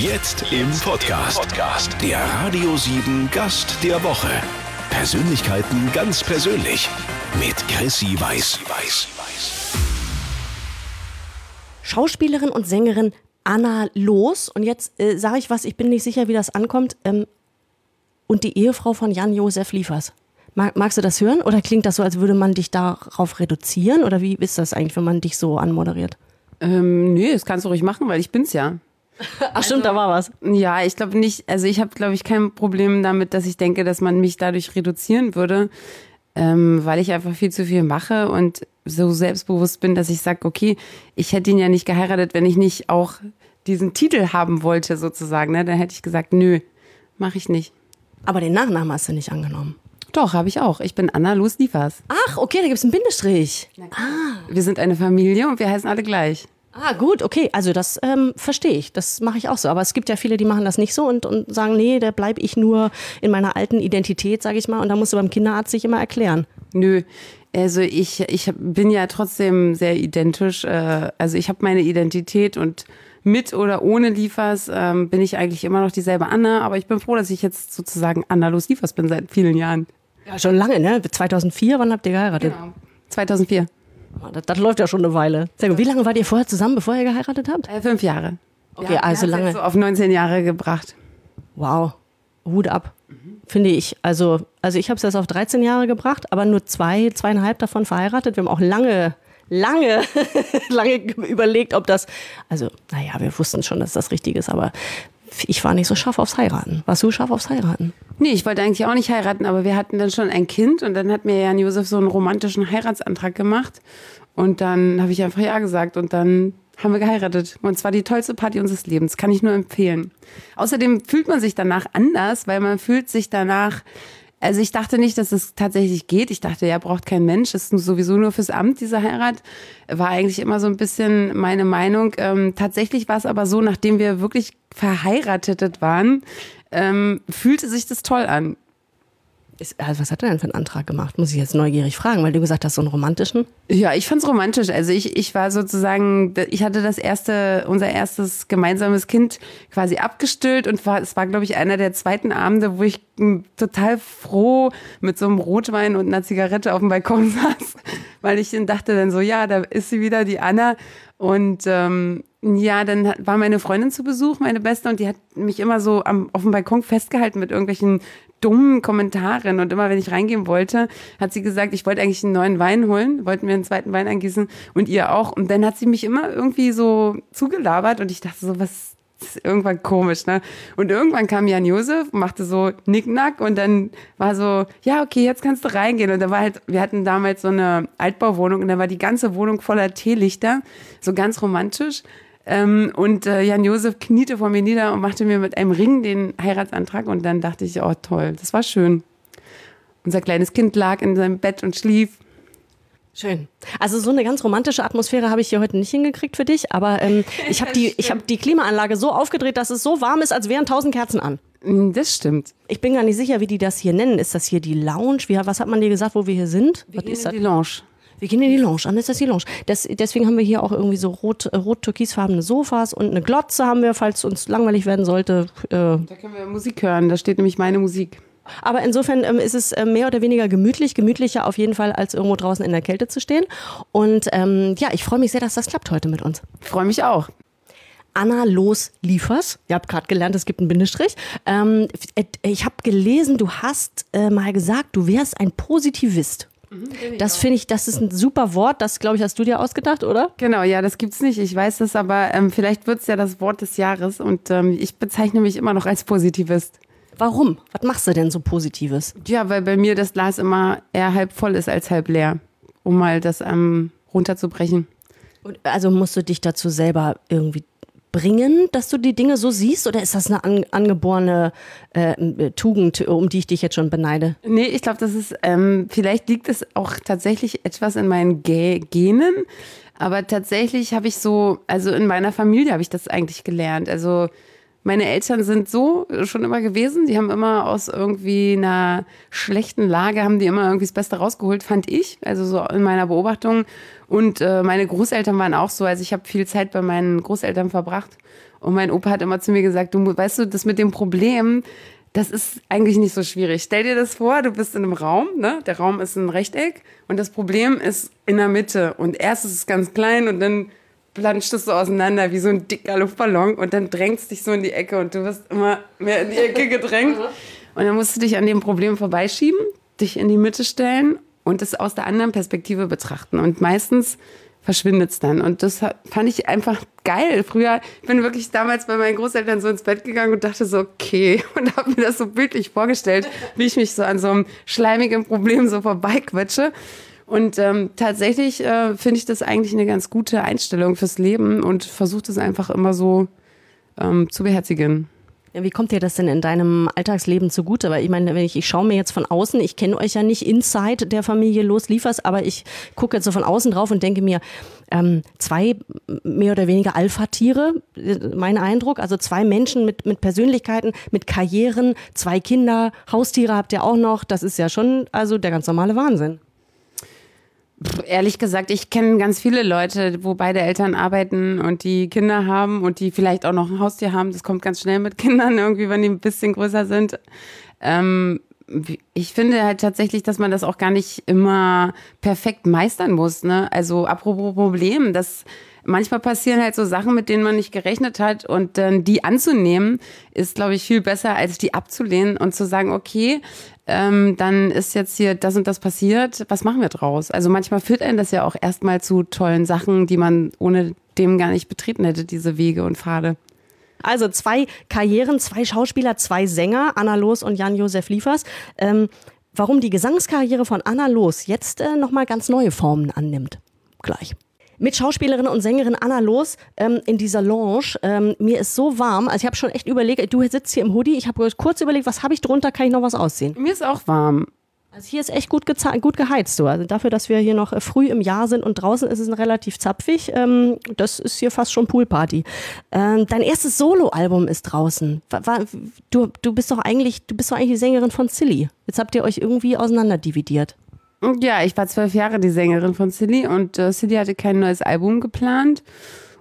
Jetzt im Podcast. Der Radio 7 Gast der Woche. Persönlichkeiten ganz persönlich. Mit Chrissy Weiß. Schauspielerin und Sängerin Anna Los. Und jetzt äh, sage ich was, ich bin nicht sicher, wie das ankommt. Ähm, und die Ehefrau von Jan-Josef Liefers. Mag, magst du das hören? Oder klingt das so, als würde man dich darauf reduzieren? Oder wie ist das eigentlich, wenn man dich so anmoderiert? Ähm, nö, das kannst du ruhig machen, weil ich bin's ja. Ach stimmt, da war was. Ja, ich glaube nicht, also ich habe, glaube ich, kein Problem damit, dass ich denke, dass man mich dadurch reduzieren würde, ähm, weil ich einfach viel zu viel mache und so selbstbewusst bin, dass ich sage, okay, ich hätte ihn ja nicht geheiratet, wenn ich nicht auch diesen Titel haben wollte, sozusagen. Ne? Dann hätte ich gesagt, nö, mache ich nicht. Aber den Nachnamen hast du nicht angenommen. Doch, habe ich auch. Ich bin Anna Luz Liefers. Ach, okay, da gibt's einen Bindestrich. Wir sind eine Familie und wir heißen alle gleich. Ah, gut, okay. Also das ähm, verstehe ich. Das mache ich auch so. Aber es gibt ja viele, die machen das nicht so und, und sagen, nee, da bleibe ich nur in meiner alten Identität, sage ich mal. Und da musst du beim Kinderarzt sich immer erklären. Nö. Also ich, ich bin ja trotzdem sehr identisch. äh, Also ich habe meine Identität und mit oder ohne Liefers ähm, bin ich eigentlich immer noch dieselbe Anna. Aber ich bin froh, dass ich jetzt sozusagen Anna Los Liefers bin seit vielen Jahren. Ja, schon lange, ne? 2004, wann habt ihr geheiratet? 2004. Ah, Das, das läuft ja schon eine Weile. Sehr gut. Wie lange wart ihr vorher zusammen, bevor ihr geheiratet habt? Äh, fünf Jahre. Okay, Ja, also lange. jetzt So auf 19 Jahre gebracht. Wow, Hut ab. Finde ich. Also, also ich habe es jetzt auf 13 Jahre gebracht, aber nur zwei, zweieinhalb davon verheiratet. Wir haben auch lange, lange, lange überlegt, ob das. Also, naja, wir wussten schon, dass das richtig ist, aber ich war nicht so scharf aufs Heiraten. Warst du scharf aufs Heiraten? Nee, ich wollte eigentlich auch nicht heiraten, aber wir hatten dann schon ein Kind und dann hat mir Jan Josef so einen romantischen Heiratsantrag gemacht. Und dann habe ich einfach Ja gesagt und dann haben wir geheiratet. Und zwar die tollste Party unseres Lebens. Kann ich nur empfehlen. Außerdem fühlt man sich danach anders, weil man fühlt sich danach. Also ich dachte nicht, dass es tatsächlich geht. Ich dachte, ja, braucht kein Mensch. Das ist sowieso nur fürs Amt, diese Heirat. War eigentlich immer so ein bisschen meine Meinung. Ähm, tatsächlich war es aber so, nachdem wir wirklich verheiratet waren, ähm, fühlte sich das toll an. Ist, also was hat er denn für einen Antrag gemacht? Muss ich jetzt neugierig fragen, weil du gesagt hast, so einen romantischen. Ja, ich fand's romantisch. Also ich, ich war sozusagen, ich hatte das erste, unser erstes gemeinsames Kind quasi abgestillt und war, es war, glaube ich, einer der zweiten Abende, wo ich m, total froh mit so einem Rotwein und einer Zigarette auf dem Balkon saß, weil ich dann dachte dann so, ja, da ist sie wieder, die Anna. Und ähm, ja, dann war meine Freundin zu Besuch, meine Beste, und die hat mich immer so am, auf dem Balkon festgehalten mit irgendwelchen dummen Kommentaren. Und immer, wenn ich reingehen wollte, hat sie gesagt, ich wollte eigentlich einen neuen Wein holen, wollten wir einen zweiten Wein angießen und ihr auch. Und dann hat sie mich immer irgendwie so zugelabert und ich dachte so, was ist irgendwann komisch, ne? Und irgendwann kam Jan Josef, machte so Nicknack und dann war so, ja, okay, jetzt kannst du reingehen. Und da war halt, wir hatten damals so eine Altbauwohnung und da war die ganze Wohnung voller Teelichter, so ganz romantisch. Ähm, und äh, Jan Josef kniete vor mir nieder und machte mir mit einem Ring den Heiratsantrag und dann dachte ich, oh toll, das war schön. Unser kleines Kind lag in seinem Bett und schlief. Schön. Also so eine ganz romantische Atmosphäre habe ich hier heute nicht hingekriegt für dich, aber ähm, ich habe die, ich hab die Klimaanlage so aufgedreht, dass es so warm ist, als wären tausend Kerzen an. Mm, Das stimmt. Ich bin gar nicht sicher, wie die das hier nennen. Ist das hier die Lounge? Wie, was hat man dir gesagt, wo wir hier sind? was ist das? die Lounge. Wir gehen in die Lounge. Dann ist das die Lounge. Das, deswegen haben wir hier auch irgendwie so rot, äh, rot-türkisfarbene Sofas und eine Glotze haben wir, falls uns langweilig werden sollte. Äh, Da können wir Musik hören, da steht nämlich meine Musik. aber insofern ähm, ist es äh, mehr oder weniger gemütlich, gemütlicher auf jeden Fall, als irgendwo draußen in der Kälte zu stehen. Und ähm, ja, ich freue mich sehr, dass das klappt heute mit uns. Ich freue mich auch. Anna Los Liefers. Ihr habt gerade gelernt, es gibt einen Bindestrich. Ähm, ich habe gelesen, du hast äh, mal gesagt, du wärst ein Positivist. Das finde ich, das ist ein super Wort. Das, glaube ich, hast du dir ausgedacht, oder? Genau, ja, das gibt's nicht. Ich weiß das, aber ähm, vielleicht wird's ja das Wort des Jahres und ähm, ich bezeichne mich immer noch als Positivist. Warum? Was machst du denn so Positives? Ja, weil bei mir das Glas immer eher halb voll ist als halb leer, um mal das ähm, runterzubrechen. Und also musst du dich dazu selber irgendwie bringen, dass du die Dinge so siehst? Oder ist das eine an, angeborene äh, Tugend, um die ich dich jetzt schon beneide? Nee, ich glaube, das ist, ähm, vielleicht liegt es auch tatsächlich etwas in meinen Ge Genen, aber tatsächlich habe ich so, also in meiner Familie habe ich das eigentlich gelernt. Also meine Eltern sind so schon immer gewesen. Die haben immer aus irgendwie einer schlechten Lage, haben die immer irgendwie das Beste rausgeholt, fand ich. Also so in meiner Beobachtung. Und äh, meine Großeltern waren auch so. Also ich habe viel Zeit bei meinen Großeltern verbracht. Und mein Opa hat immer zu mir gesagt, du weißt du, das mit dem Problem, das ist eigentlich nicht so schwierig. Stell dir das vor, du bist in einem Raum, ne? Der Raum ist ein Rechteck und das Problem ist in der Mitte. Und erst ist es ganz klein und dann planscht es so auseinander wie so ein dicker Luftballon und dann drängst dich so in die Ecke und du wirst immer mehr in die Ecke gedrängt. Und dann musst du dich an dem Problem vorbeischieben, dich in die Mitte stellen und es aus der anderen Perspektive betrachten. Und meistens verschwindet es dann. Und das fand ich einfach geil. Früher, ich bin wirklich damals bei meinen Großeltern so ins Bett gegangen und dachte so, okay, und habe mir das so bildlich vorgestellt, wie ich mich so an so einem schleimigen Problem so vorbeiquetsche. Und ähm, tatsächlich äh, finde ich das eigentlich eine ganz gute Einstellung fürs Leben und versuche das einfach immer so ähm, zu beherzigen. Wie kommt dir das denn in deinem Alltagsleben zugute? Weil ich meine, wenn ich, ich schaue mir jetzt von außen, ich kenne euch ja nicht inside der Familie Los Liefers, aber ich gucke jetzt so von außen drauf und denke mir, ähm, zwei mehr oder weniger Alpha-Tiere, mein Eindruck, also zwei Menschen mit, mit Persönlichkeiten, mit Karrieren, zwei Kinder, Haustiere habt ihr auch noch, das ist ja schon also der ganz normale Wahnsinn. Ehrlich gesagt, ich kenne ganz viele Leute, wo beide Eltern arbeiten und die Kinder haben und die vielleicht auch noch ein Haustier haben. Das kommt ganz schnell mit Kindern irgendwie, wenn die ein bisschen größer sind. Ähm, ich finde halt tatsächlich, dass man das auch gar nicht immer perfekt meistern muss. Ne? Also apropos Problem, das manchmal passieren halt so Sachen, mit denen man nicht gerechnet hat und dann die anzunehmen, ist, glaube ich, viel besser, als die abzulehnen und zu sagen, okay, ähm, dann ist jetzt hier das und das passiert, was machen wir draus? Also manchmal führt einen das ja auch erstmal zu tollen Sachen, die man ohne dem gar nicht betreten hätte, diese Wege und Pfade. Also zwei Karrieren, zwei Schauspieler, zwei Sänger, Anna Los und Jan-Josef Liefers. Ähm, warum die Gesangskarriere von Anna Los jetzt äh, nochmal ganz neue Formen annimmt. Gleich mit Schauspielerin und Sängerin Anna Los ähm, in dieser Lounge. Ähm, mir ist so warm, also ich habe schon echt überlegt, du sitzt hier im Hoodie, ich habe kurz überlegt, was habe ich drunter, kann ich noch was aussehen? Mir ist auch warm. Also hier ist echt gut, gut geheizt. Du. Also dafür, dass wir hier noch äh, früh im Jahr sind und draußen ist es relativ zapfig, ähm, das ist hier fast schon Poolparty. Ähm, dein erstes Soloalbum ist draußen. Du, du bist doch eigentlich, du bist doch eigentlich die Sängerin von Silly. Jetzt habt ihr euch irgendwie auseinanderdividiert. Ja, ich war zwölf Jahre die Sängerin von Silly und äh, Silly hatte kein neues Album geplant.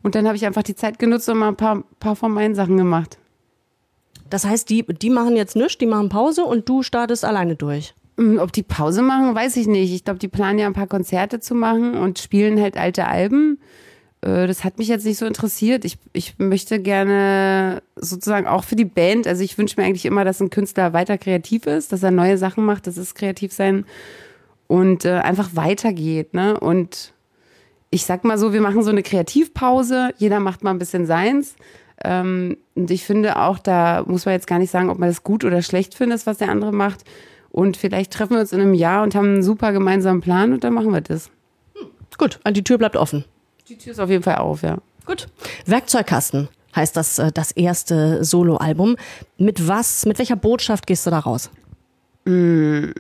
Und dann habe ich einfach die Zeit genutzt und mal ein paar, paar von meinen Sachen gemacht. Das heißt, die, die machen jetzt nichts, die machen Pause und du startest alleine durch. Hm, ob die Pause machen, weiß ich nicht. Ich glaube, die planen ja ein paar Konzerte zu machen und spielen halt alte Alben. Äh, das hat mich jetzt nicht so interessiert. Ich, ich möchte gerne sozusagen auch für die Band, also ich wünsche mir eigentlich immer, dass ein Künstler weiter kreativ ist, dass er neue Sachen macht, das ist kreativ sein und äh, einfach weitergeht. Ne? Und ich sag mal so, wir machen so eine Kreativpause, jeder macht mal ein bisschen seins. Ähm, und ich finde auch, da muss man jetzt gar nicht sagen, ob man das gut oder schlecht findet, was der andere macht. Und vielleicht treffen wir uns in einem Jahr und haben einen super gemeinsamen Plan und dann machen wir das. Hm, gut, die Tür bleibt offen. Die Tür ist auf jeden Fall auf, ja. Gut. Werkzeugkasten heißt das, äh, das erste Soloalbum. Mit was, mit welcher Botschaft gehst du da raus? Mmh.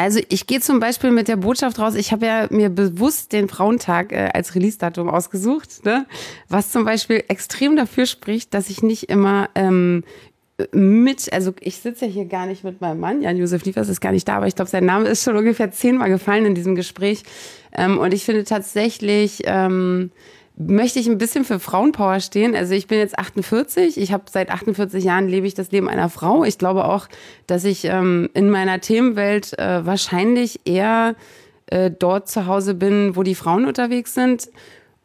Also ich gehe zum Beispiel mit der Botschaft raus, ich habe ja mir bewusst den Frauentag äh, als Release-Datum ausgesucht, ne? was zum Beispiel extrem dafür spricht, dass ich nicht immer ähm, mit, also ich sitze ja hier gar nicht mit meinem Mann, Jan-Josef Liefers ist gar nicht da, aber ich glaube, sein Name ist schon ungefähr zehnmal gefallen in diesem Gespräch. Ähm, und ich finde tatsächlich... Ähm, möchte ich ein bisschen für Frauenpower stehen. Also ich bin jetzt 48, ich habe seit 48 Jahren lebe ich das Leben einer Frau. Ich glaube auch, dass ich ähm, in meiner Themenwelt äh, wahrscheinlich eher äh, dort zu Hause bin, wo die Frauen unterwegs sind.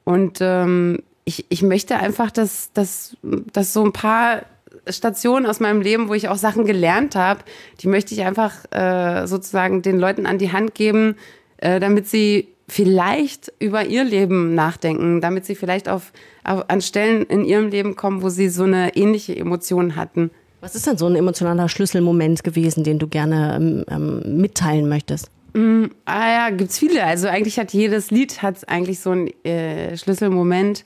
Und ähm, ich, ich möchte einfach, dass, dass, dass so ein paar Stationen aus meinem Leben, wo ich auch Sachen gelernt habe, die möchte ich einfach äh, sozusagen den Leuten an die Hand geben, äh, damit sie vielleicht über ihr Leben nachdenken, damit sie vielleicht auf, auf, an Stellen in ihrem Leben kommen, wo sie so eine ähnliche Emotion hatten. Was ist denn so ein emotionaler Schlüsselmoment gewesen, den du gerne ähm, ähm mitteilen möchtest? Mm, ah ja, gibt's viele. Also eigentlich hat jedes Lied hat eigentlich so einen äh, Schlüsselmoment.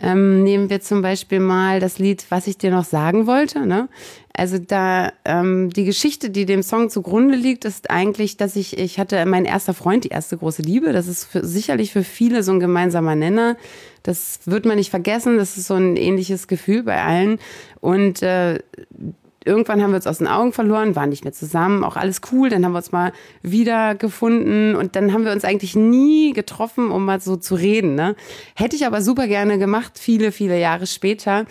Ähm, nehmen wir zum Beispiel mal das Lied, was ich dir noch sagen wollte. Ne? Also da ähm, die Geschichte, die dem Song zugrunde liegt, ist eigentlich, dass ich ich hatte mein erster Freund, die erste große Liebe. Das ist für, sicherlich für viele so ein gemeinsamer Nenner. Das wird man nicht vergessen. Das ist so ein ähnliches Gefühl bei allen. Und äh, irgendwann haben wir uns aus den Augen verloren, waren nicht mehr zusammen, auch alles cool. Dann haben wir uns mal wieder gefunden und dann haben wir uns eigentlich nie getroffen, um mal so zu reden. Ne? Hätte ich aber super gerne gemacht, viele, viele Jahre später.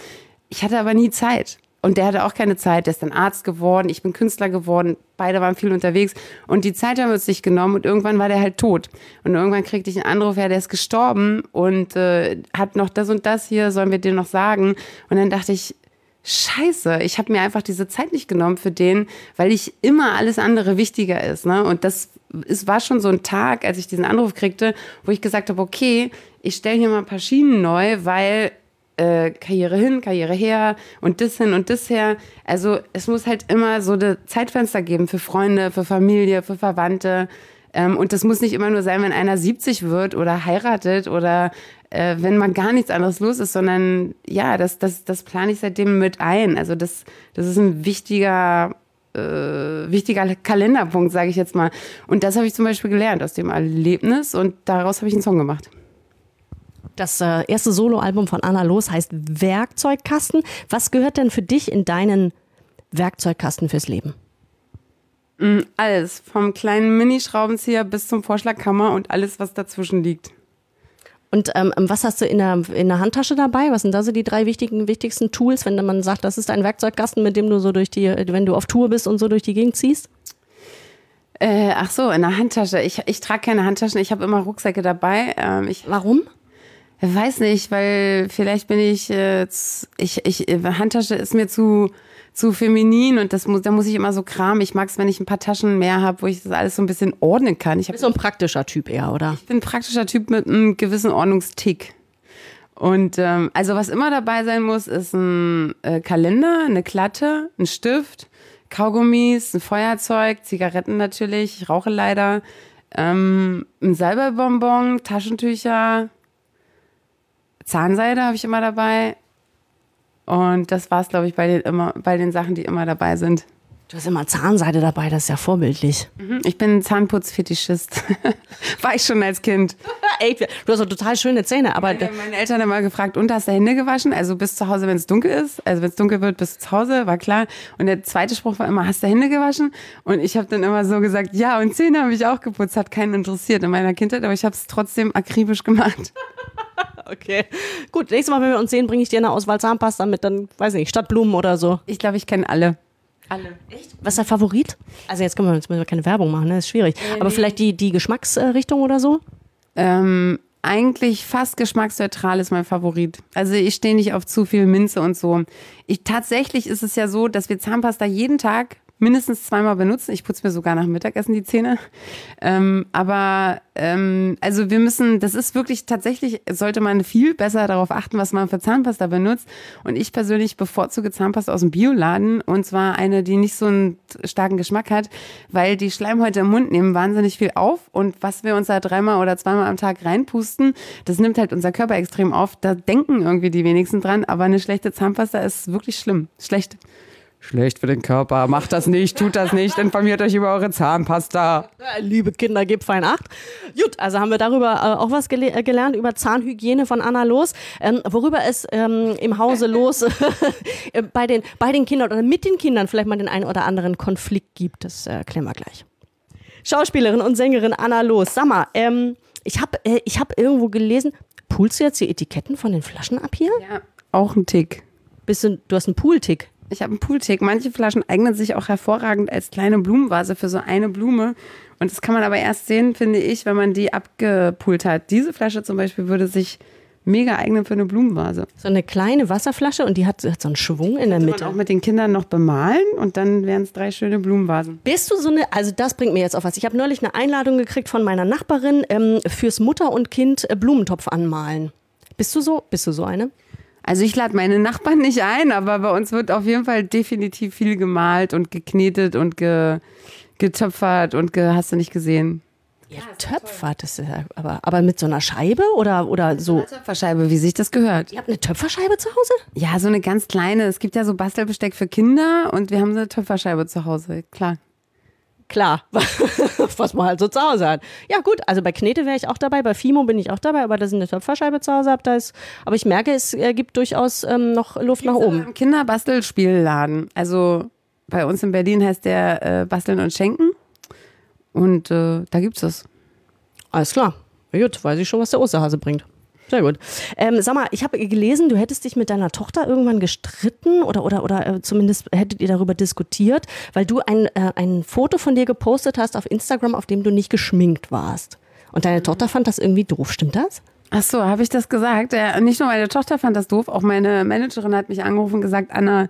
Ich hatte aber nie Zeit. Und der hatte auch keine Zeit. Der ist dann Arzt geworden. Ich bin Künstler geworden. Beide waren viel unterwegs. Und die Zeit haben wir uns nicht genommen. Und irgendwann war der halt tot. Und irgendwann kriegte ich einen Anruf, ja, der ist gestorben und äh, hat noch das und das hier, sollen wir dir noch sagen? Und dann dachte ich, Scheiße, ich habe mir einfach diese Zeit nicht genommen für den, weil ich immer alles andere wichtiger ist. Ne? Und das es war schon so ein Tag, als ich diesen Anruf kriegte, wo ich gesagt habe, okay, ich stelle hier mal ein paar Schienen neu, weil äh, Karriere hin, Karriere her und das hin und das her. Also es muss halt immer so eine Zeitfenster geben für Freunde, für Familie, für Verwandte. Ähm, und das muss nicht immer nur sein, wenn einer 70 wird oder heiratet oder äh, wenn mal gar nichts anderes los ist, sondern ja, das, das, das plane ich seitdem mit ein. Also das, das ist ein wichtiger, äh, wichtiger Kalenderpunkt, sage ich jetzt mal. Und das habe ich zum Beispiel gelernt aus dem Erlebnis und daraus habe ich einen Song gemacht. Das äh, erste Soloalbum von Anna Los heißt Werkzeugkasten. Was gehört denn für dich in deinen Werkzeugkasten fürs Leben? Mm, alles, vom kleinen Minischraubenzieher bis zum Vorschlagkammer und alles, was dazwischen liegt. Und ähm, was hast du in der, in der Handtasche dabei? Was sind da so die drei wichtigen, wichtigsten Tools, wenn man sagt, das ist ein Werkzeugkasten, mit dem du so durch die, wenn du auf Tour bist und so durch die Gegend ziehst? Äh, ach so, in der Handtasche. Ich, ich trage keine Handtaschen, ich habe immer Rucksäcke dabei. Ähm, ich, Warum? Weiß nicht, weil vielleicht bin ich, äh, ich, ich, Handtasche ist mir zu, zu feminin und das muss, da muss ich immer so kramen. Ich mag es, wenn ich ein paar Taschen mehr habe, wo ich das alles so ein bisschen ordnen kann. Ich hab, so ein praktischer Typ eher, oder? Ich bin ein praktischer Typ mit einem gewissen Ordnungstick. Und ähm, also was immer dabei sein muss, ist ein äh, Kalender, eine Klatte, ein Stift, Kaugummis, ein Feuerzeug, Zigaretten natürlich, ich rauche leider, ähm, ein Salbeibonbon, Taschentücher, Zahnseide habe ich immer dabei. Und das war es, glaube ich, bei den, immer, bei den Sachen, die immer dabei sind. Du hast immer Zahnseide dabei, das ist ja vorbildlich. Mhm, ich bin Zahnputzfetischist. War ich schon als Kind. Ey, du hast doch total schöne Zähne, aber. Meine, meine Eltern haben immer gefragt, und hast du Hände gewaschen? Also bis zu Hause, wenn es dunkel ist. Also wenn es dunkel wird, bis zu Hause, war klar. Und der zweite Spruch war immer, hast du Hände gewaschen? Und ich habe dann immer so gesagt, ja, und Zähne habe ich auch geputzt, hat keinen interessiert in meiner Kindheit, aber ich habe es trotzdem akribisch gemacht. Okay. Gut, nächstes Mal, wenn wir uns sehen, bringe ich dir eine Auswahl Zahnpasta mit, dann, weiß ich nicht, Stadtblumen oder so. Ich glaube, ich kenne alle. Alle. Echt? Was ist der Favorit? Also jetzt können wir, jetzt müssen wir keine Werbung machen, ne? Das ist schwierig. Äh, Aber nee. vielleicht die, die Geschmacksrichtung oder so? Ähm, eigentlich fast geschmacksneutral ist mein Favorit. Also ich stehe nicht auf zu viel Minze und so. Ich, tatsächlich ist es ja so, dass wir Zahnpasta jeden Tag mindestens zweimal benutzen. Ich putze mir sogar nach Mittagessen die Zähne. Ähm, aber ähm, also wir müssen, das ist wirklich tatsächlich, sollte man viel besser darauf achten, was man für Zahnpasta benutzt. Und ich persönlich bevorzuge Zahnpasta aus dem Bioladen und zwar eine, die nicht so einen starken Geschmack hat, weil die Schleimhäute im Mund nehmen wahnsinnig viel auf und was wir uns da dreimal oder zweimal am Tag reinpusten, das nimmt halt unser Körper extrem auf. Da denken irgendwie die wenigsten dran, aber eine schlechte Zahnpasta ist wirklich schlimm. Schlecht schlecht für den Körper, macht das nicht, tut das nicht, informiert euch über eure Zahnpasta. Liebe Kinder, gebt fein Acht. Gut, also haben wir darüber äh, auch was gele äh, gelernt, über Zahnhygiene von Anna Los. Ähm, worüber es ähm, im Hause los äh, bei, den, bei den Kindern oder mit den Kindern vielleicht mal den einen oder anderen Konflikt gibt, das äh, klären wir gleich. Schauspielerin und Sängerin Anna Los. Sag mal, ähm, ich habe äh, hab irgendwo gelesen, pulst du jetzt die Etiketten von den Flaschen ab hier? Ja, auch ein Tick. Du, du hast einen Pooltick. Ich habe einen Pooltick. Manche Flaschen eignen sich auch hervorragend als kleine Blumenvase für so eine Blume. Und das kann man aber erst sehen, finde ich, wenn man die abgepult hat. Diese Flasche zum Beispiel würde sich mega eignen für eine Blumenvase. So eine kleine Wasserflasche und die hat, hat so einen Schwung in der Mitte. Man auch mit den Kindern noch bemalen und dann wären es drei schöne Blumenvasen. Bist du so eine, also das bringt mir jetzt auf was. Ich habe neulich eine Einladung gekriegt von meiner Nachbarin ähm, fürs Mutter und Kind äh, Blumentopf anmalen. Bist du so? Bist du so eine? Also ich lade meine Nachbarn nicht ein, aber bei uns wird auf jeden Fall definitiv viel gemalt und geknetet und ge, getöpfert und ge, hast du nicht gesehen. Ja, töpfert, ist ja, aber, aber mit so einer Scheibe oder, oder so? Eine Töpferscheibe, wie sich das gehört. Ihr habt eine Töpferscheibe zu Hause? Ja, so eine ganz kleine. Es gibt ja so Bastelbesteck für Kinder und wir haben so eine Töpferscheibe zu Hause, klar klar, was man halt so zu Hause hat. Ja, gut, also bei Knete wäre ich auch dabei, bei Fimo bin ich auch dabei, aber da ist eine Töpferscheibe zu Hause habe, da ist, aber ich merke, es äh, gibt durchaus ähm, noch Luft nach oben. Im Kinderbastelspielladen, also Bei uns in Berlin heißt der äh, Basteln und Schenken. Und äh, da gibt's das. Alles klar. Gut, weiß ich schon, was der Osterhase bringt. Sehr gut. Ähm, sag mal, ich habe gelesen, du hättest dich mit deiner Tochter irgendwann gestritten oder, oder, oder äh, zumindest hättet ihr darüber diskutiert, weil du ein, äh, ein Foto von dir gepostet hast auf Instagram, auf dem du nicht geschminkt warst. Und deine Tochter fand das irgendwie doof, stimmt das? Ach so, habe ich das gesagt? Ja, nicht nur meine Tochter fand das doof, auch meine Managerin hat mich angerufen und gesagt, Anna,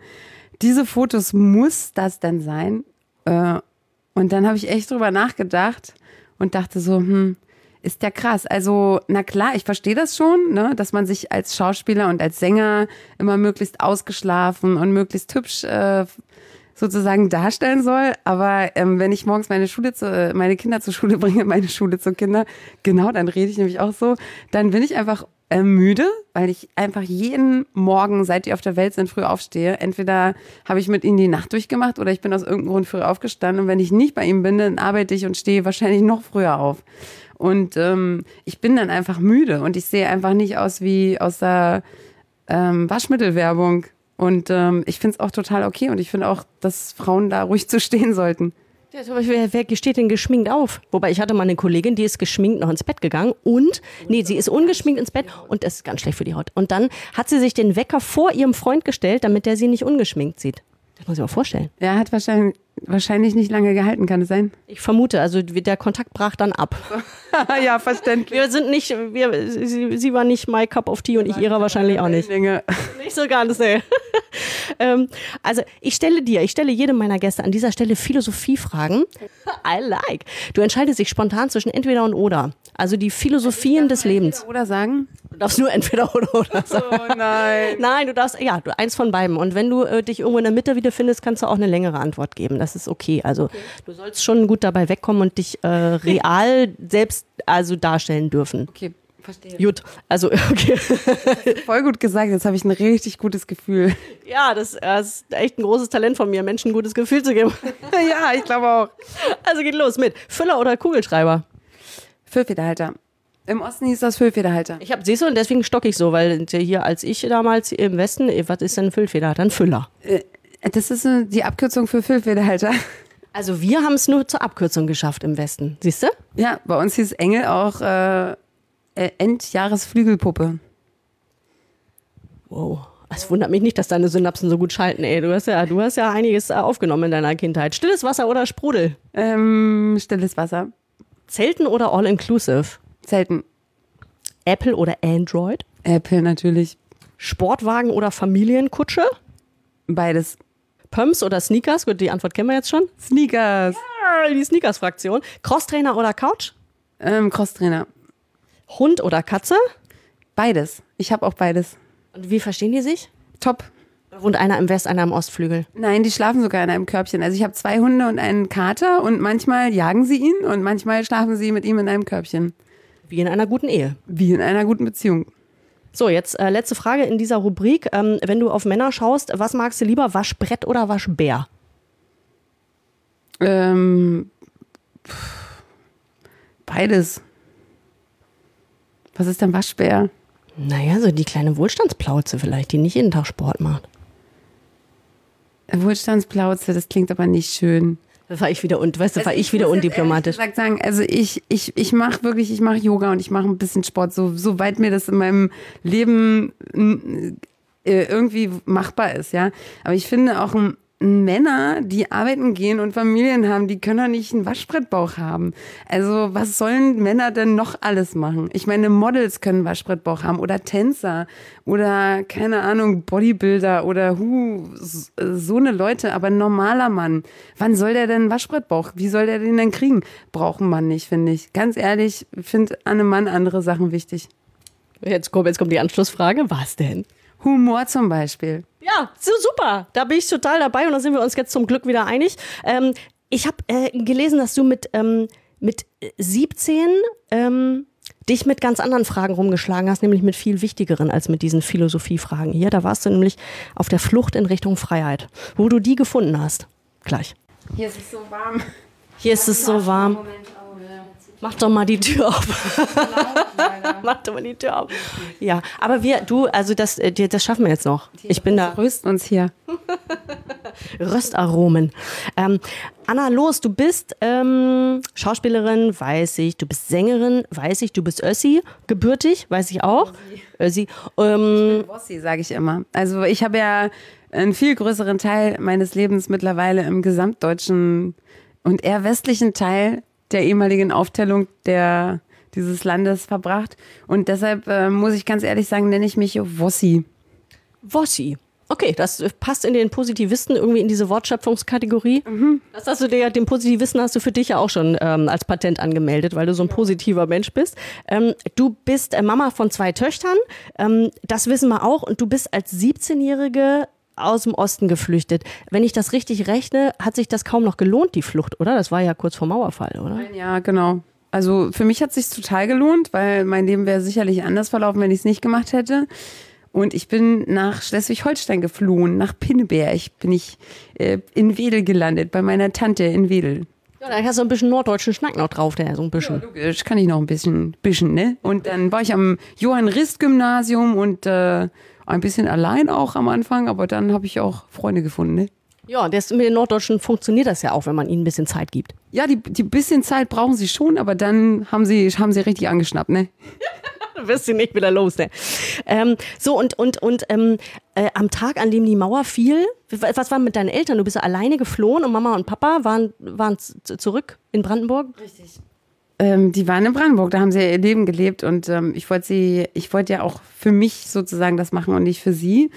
diese Fotos muss das denn sein? Äh, und dann habe ich echt drüber nachgedacht und dachte so, hm, ist ja krass. Also, na klar, ich verstehe das schon, ne, dass man sich als Schauspieler und als Sänger immer möglichst ausgeschlafen und möglichst hübsch äh, sozusagen darstellen soll. Aber ähm, wenn ich morgens meine Schule zu, meine Kinder zur Schule bringe, meine Schule zu Kinder, genau, dann rede ich nämlich auch so, dann bin ich einfach äh, müde, weil ich einfach jeden Morgen, seit die auf der Welt sind, früh aufstehe. Entweder habe ich mit ihnen die Nacht durchgemacht oder ich bin aus irgendeinem Grund früh aufgestanden. Und wenn ich nicht bei ihnen bin, dann arbeite ich und stehe wahrscheinlich noch früher auf. Und ähm, ich bin dann einfach müde und ich sehe einfach nicht aus wie aus der ähm, Waschmittelwerbung. Und ähm, ich finde es auch total okay und ich finde auch, dass Frauen da ruhig zu stehen sollten. Ja, zum Beispiel, wer, wer steht denn geschminkt auf? Wobei ich hatte mal eine Kollegin, die ist geschminkt noch ins Bett gegangen und, nee, sie ist ungeschminkt ins Bett und das ist ganz schlecht für die Haut. Und dann hat sie sich den Wecker vor ihrem Freund gestellt, damit der sie nicht ungeschminkt sieht. Das muss ich mir vorstellen. Er hat wahrscheinlich, wahrscheinlich nicht lange gehalten, kann es sein? Ich vermute, also der Kontakt brach dann ab. ja, verständlich. Wir sind nicht, wir, sie, sie war nicht my cup of tea und ich ihrer wahrscheinlich auch nicht. Dinge. Nicht so ganz, nee. ähm, also ich stelle dir, ich stelle jedem meiner Gäste an dieser Stelle Philosophiefragen. I like. Du entscheidest dich spontan zwischen entweder und oder. Also die Philosophien des Lebens. Oder sagen? Du darfst nur entweder oder oder sagen. Oh nein. Nein, du darfst, ja, eins von beiden. Und wenn du äh, dich irgendwo in der Mitte wiederfindest, kannst du auch eine längere Antwort geben. Das ist okay. Also du sollst schon gut dabei wegkommen und dich äh, real selbst also darstellen dürfen. Okay, verstehe. Gut, also okay. Voll gut gesagt, jetzt habe ich ein richtig gutes Gefühl. Ja, das, das ist echt ein großes Talent von mir, Menschen ein gutes Gefühl zu geben. ja, ich glaube auch. Also geht los mit Füller oder Kugelschreiber. Füllfederhalter. Im Osten hieß das Füllfederhalter. Ich habe, siehst du, und deswegen stocke ich so, weil hier als ich damals im Westen, was ist denn ein Füllfederhalter? Ein Füller. Äh, Das ist die Abkürzung für Füllfederhalter. Also wir haben es nur zur Abkürzung geschafft im Westen, siehst du? Ja, bei uns hieß Engel auch äh, äh, Endjahresflügelpuppe. Wow. Es wundert mich nicht, dass deine Synapsen so gut schalten, ey. Du hast ja, du hast ja einiges äh, aufgenommen in deiner Kindheit. Stilles Wasser oder Sprudel? Ähm, stilles Wasser. Zelten oder All-Inclusive? Zelten. Apple oder Android? Apple natürlich. Sportwagen oder Familienkutsche? Beides. Pumps oder Sneakers? Gut, die Antwort kennen wir jetzt schon. Sneakers. Ah, Die Sneakers-Fraktion. Crosstrainer oder Couch? Ähm, Crosstrainer. Hund oder Katze? Beides. Ich habe auch beides. Und wie verstehen die sich? Top. Wohnt einer im West, einer im Ostflügel. Nein, die schlafen sogar in einem Körbchen. Also ich habe zwei Hunde und einen Kater und manchmal jagen sie ihn und manchmal schlafen sie mit ihm in einem Körbchen. Wie in einer guten Ehe. Wie in einer guten Beziehung. So, jetzt äh, letzte Frage in dieser Rubrik. Ähm, wenn du auf Männer schaust, was magst du lieber, Waschbrett oder Waschbär? Ähm, pff, beides. Was ist denn Waschbär? Naja, so die kleine Wohlstandsplauze vielleicht, die nicht jeden Tag Sport macht. Wohlstandsplauze, das klingt aber nicht schön. War ich wieder und weißt du, war ich wieder muss jetzt undiplomatisch. gesagt sagen, also ich, ich, ich mache wirklich, ich mache Yoga und ich mache ein bisschen Sport, so, so weit mir das in meinem Leben äh, irgendwie machbar ist, ja. Aber ich finde auch ein, Männer, die arbeiten gehen und Familien haben, die können doch nicht einen Waschbrettbauch haben. Also was sollen Männer denn noch alles machen? Ich meine, Models können Waschbrettbauch haben oder Tänzer oder keine Ahnung, Bodybuilder oder hu, so eine Leute, aber ein normaler Mann. Wann soll der denn einen Waschbrettbauch? Wie soll der den denn kriegen? Braucht Mann nicht, finde ich. Ganz ehrlich, finde an einem Mann andere Sachen wichtig. Jetzt kommt, jetzt kommt die Anschlussfrage. Was denn? Humor zum Beispiel. Ja, so super. Da bin ich total dabei und da sind wir uns jetzt zum Glück wieder einig. Ähm, ich habe äh, gelesen, dass du mit, ähm, mit 17 ähm, dich mit ganz anderen Fragen rumgeschlagen hast, nämlich mit viel wichtigeren als mit diesen Philosophiefragen hier. Da warst du nämlich auf der Flucht in Richtung Freiheit, wo du die gefunden hast. Gleich. Hier ist es so warm. Hier ist es so warm. Mach doch mal die Tür auf. Mach doch mal die Tür auf. Ja, aber wir, du, also das, äh, das schaffen wir jetzt noch. Ich bin da. Rüsten uns hier. Röstaromen. Ähm, Anna, los, du bist ähm, Schauspielerin, weiß ich. Du bist Sängerin, weiß ich. Du bist Össi, gebürtig, weiß ich auch. Össi. Ähm, Bossi, sage ich immer. Also ich habe ja einen viel größeren Teil meines Lebens mittlerweile im gesamtdeutschen und eher westlichen Teil der ehemaligen Aufteilung der, dieses Landes verbracht. Und deshalb äh, muss ich ganz ehrlich sagen, nenne ich mich Wossi. Wossi. Okay, das passt in den Positivisten irgendwie in diese Wortschöpfungskategorie. Das hast du dir, den Positivisten hast du für dich ja auch schon ähm, als Patent angemeldet, weil du so ein positiver Mensch bist. Ähm, du bist äh, Mama von zwei Töchtern, ähm, das wissen wir auch, und du bist als 17-Jährige aus dem Osten geflüchtet. Wenn ich das richtig rechne, hat sich das kaum noch gelohnt, die Flucht, oder? Das war ja kurz vor Mauerfall, oder? Ja, genau. Also für mich hat es sich total gelohnt, weil mein Leben wäre sicherlich anders verlaufen, wenn ich es nicht gemacht hätte. Und ich bin nach Schleswig-Holstein geflohen, nach Pinneberg. Bin ich äh, in Wedel gelandet, bei meiner Tante in Wedel. Ja, da hast du ein bisschen norddeutschen Schnack noch drauf, der so ein bisschen. Logisch, kann ich noch ein bisschen, bisschen, ne? Und dann war ich am Johann-Rist-Gymnasium und äh, ein bisschen allein auch am Anfang, aber dann habe ich auch Freunde gefunden, ne? Ja, das, mit den Norddeutschen funktioniert das ja auch, wenn man ihnen ein bisschen Zeit gibt. Ja, die, die bisschen Zeit brauchen sie schon, aber dann haben sie, haben sie richtig angeschnappt, ne? Du wirst sie nicht wieder los, ne? Ähm, so, und, und, und ähm, äh, am Tag, an dem die Mauer fiel, was war mit deinen Eltern? Du bist ja alleine geflohen und Mama und Papa waren, waren zurück in Brandenburg? Ähm, die waren in Brandenburg, da haben sie ja ihr Leben gelebt und ähm, ich wollte sie, ich wollte ja auch für mich sozusagen das machen und nicht für sie.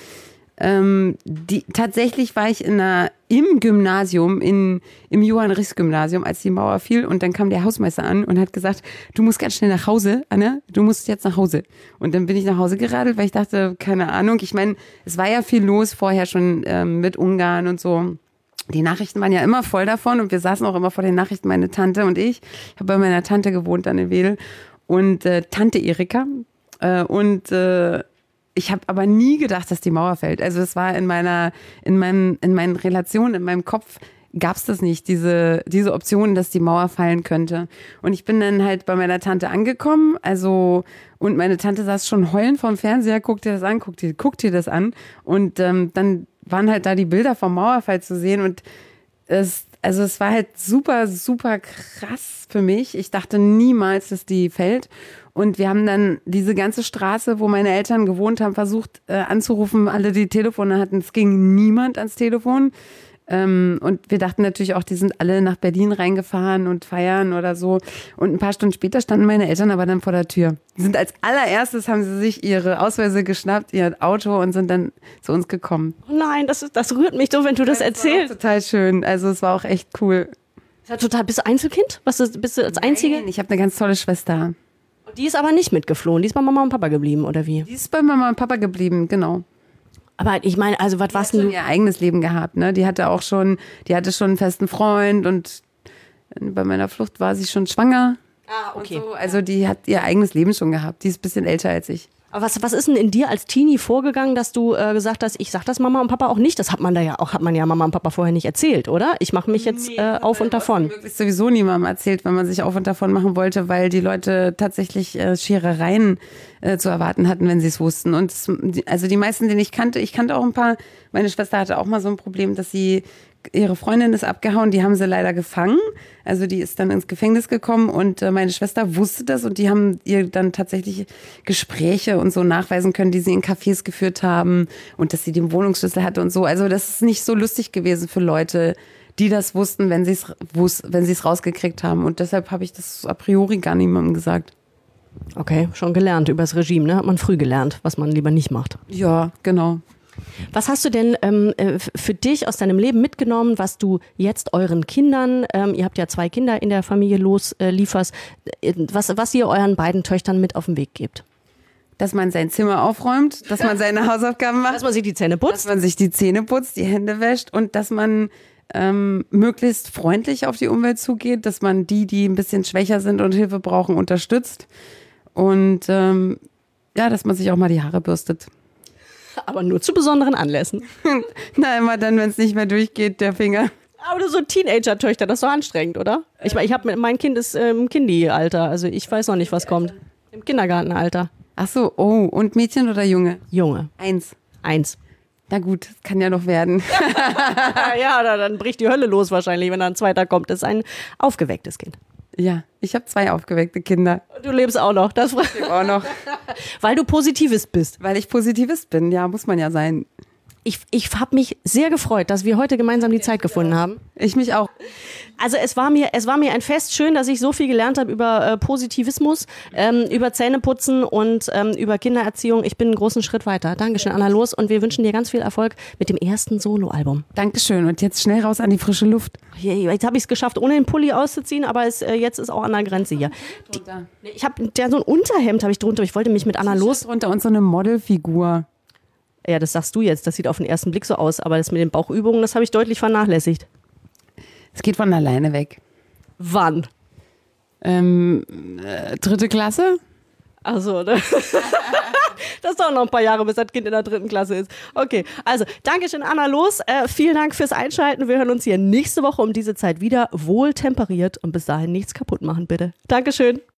Ähm, die, tatsächlich war ich in einer, im Gymnasium, in, im Johann-Riss-Gymnasium, als die Mauer fiel und dann kam der Hausmeister an und hat gesagt, du musst ganz schnell nach Hause, Anna, du musst jetzt nach Hause. Und dann bin ich nach Hause geradelt, weil ich dachte, keine Ahnung, ich meine, es war ja viel los vorher schon ähm, mit Ungarn und so. Die Nachrichten waren ja immer voll davon und wir saßen auch immer vor den Nachrichten, meine Tante und ich. Ich habe bei meiner Tante gewohnt dann in Wedel und äh, Tante Erika. Äh, und äh, ich habe aber nie gedacht, dass die Mauer fällt. Also es war in meiner, in meinen, in meinen Relationen, in meinem Kopf gab es das nicht, diese, diese Option, dass die Mauer fallen könnte. Und ich bin dann halt bei meiner Tante angekommen, also und meine Tante saß schon heulend vorm Fernseher, guck dir das an, guck dir, guck dir das an. Und ähm, dann waren halt da die Bilder vom Mauerfall zu sehen und es, also es war halt super, super krass für mich. Ich dachte niemals, dass die fällt. Und wir haben dann diese ganze Straße, wo meine Eltern gewohnt haben, versucht äh, anzurufen. Alle, die Telefone hatten, es ging niemand ans Telefon. Ähm, und wir dachten natürlich auch, die sind alle nach Berlin reingefahren und feiern oder so. Und ein paar Stunden später standen meine Eltern aber dann vor der Tür. Die sind als allererstes, haben sie sich ihre Ausweise geschnappt, ihr Auto und sind dann zu uns gekommen. Oh nein, das, ist, das rührt mich so, wenn du das auch erzählst. total schön. Also es war auch echt cool. Ist ja total, bist du Einzelkind? Was ist, bist du als Einzige? Nein, ich habe eine ganz tolle Schwester. Die ist aber nicht mitgeflohen, die ist bei Mama und Papa geblieben, oder wie? Die ist bei Mama und Papa geblieben, genau. Aber ich meine, also was warst Die hat denn schon ihr eigenes Leben gehabt, ne? Die hatte auch schon, die hatte schon einen festen Freund und bei meiner Flucht war sie schon schwanger. Ah, Und so. Also die hat ihr eigenes Leben schon gehabt. Die ist ein bisschen älter als ich. Was, was ist denn in dir als Teenie vorgegangen, dass du äh, gesagt hast, ich sag das Mama und Papa auch nicht? Das hat man da ja auch, hat man ja Mama und Papa vorher nicht erzählt, oder? Ich mache mich jetzt äh, auf und davon. Möglichst sowieso niemandem erzählt, wenn man sich auf und davon machen wollte, weil die Leute tatsächlich äh, Scherereien äh, zu erwarten hatten, wenn sie es wussten. Und die- also die meisten, den ich kannte, ich kannte auch ein paar, meine Schwester hatte auch mal so ein Problem, dass sie ihre Freundin ist abgehauen, die haben sie leider gefangen. Also die ist dann ins Gefängnis gekommen und äh, meine Schwester wusste das und die haben ihr dann tatsächlich Gespräche und so nachweisen können, die sie in Cafés geführt haben und dass sie den Wohnungsschlüssel hatte und so. Also das ist nicht so lustig gewesen für Leute, die das wussten, wenn sie es wenn sie es rausgekriegt haben. Und deshalb habe ich das a priori gar niemandem gesagt. Okay, schon gelernt übers Regime, ne? Hat man früh gelernt, was man lieber nicht macht. Ja, genau. Was hast du denn ähm, äh, für dich aus deinem Leben mitgenommen, was du jetzt euren Kindern, ähm, ihr habt ja zwei Kinder in der Familie los, äh, äh, was, was ihr euren beiden Töchtern mit auf den Weg gebt? Dass man sein Zimmer aufräumt, dass man seine Hausaufgaben macht. Dass man sich die Zähne dass putzt? man sich die Zähne putzt, die Hände wäscht und dass man ähm, möglichst freundlich auf die Umwelt zugeht, dass man die, die ein bisschen schwächer sind und Hilfe brauchen, unterstützt und ähm, ja, dass man sich auch mal die Haare bürstet. Aber nur zu besonderen Anlässen. Na, immer dann, wenn es nicht mehr durchgeht, der Finger. Aber du so Teenager-Töchter, das ist so anstrengend, oder? Ich, mein, ich habe mein Kind ist im Kindi-Alter, also ich weiß noch nicht, was kommt. Im Kindergartenalter. Ach so, oh, und Mädchen oder Junge? Junge, Eins. eins. Na gut, kann ja noch werden. ja, dann bricht die Hölle los wahrscheinlich, wenn da ein zweiter kommt. Das ist ein aufgewecktes Kind. Ja, ich habe zwei aufgeweckte Kinder. Du lebst auch noch, das ich auch noch. Weil du Positivist bist. Weil ich Positivist bin, ja, muss man ja sein. Ich, ich habe mich sehr gefreut, dass wir heute gemeinsam die Zeit gefunden haben. Ich mich auch. Also es war mir, es war mir ein Fest schön, dass ich so viel gelernt habe über äh, Positivismus, ähm, über Zähneputzen und ähm, über Kindererziehung. Ich bin einen großen Schritt weiter. Dankeschön, Anna Los. Und wir wünschen dir ganz viel Erfolg mit dem ersten Soloalbum. Dankeschön. Und jetzt schnell raus an die frische Luft. Jetzt habe ich es geschafft, ohne den Pulli auszuziehen, aber es, äh, jetzt ist auch an der Grenze hier. Die, ich habe so ein Unterhemd habe ich drunter. Ich wollte mich mit Anna Los drunter und so eine Modelfigur. Ja, das sagst du jetzt. Das sieht auf den ersten Blick so aus. Aber das mit den Bauchübungen, das habe ich deutlich vernachlässigt. Es geht von alleine weg. Wann? Ähm, äh, dritte Klasse? Achso, ne? das dauert noch ein paar Jahre, bis das Kind in der dritten Klasse ist. Okay, also Dankeschön, Anna Los. Äh, vielen Dank fürs Einschalten. Wir hören uns hier nächste Woche um diese Zeit wieder. Wohl temperiert und bis dahin nichts kaputt machen, bitte. Dankeschön.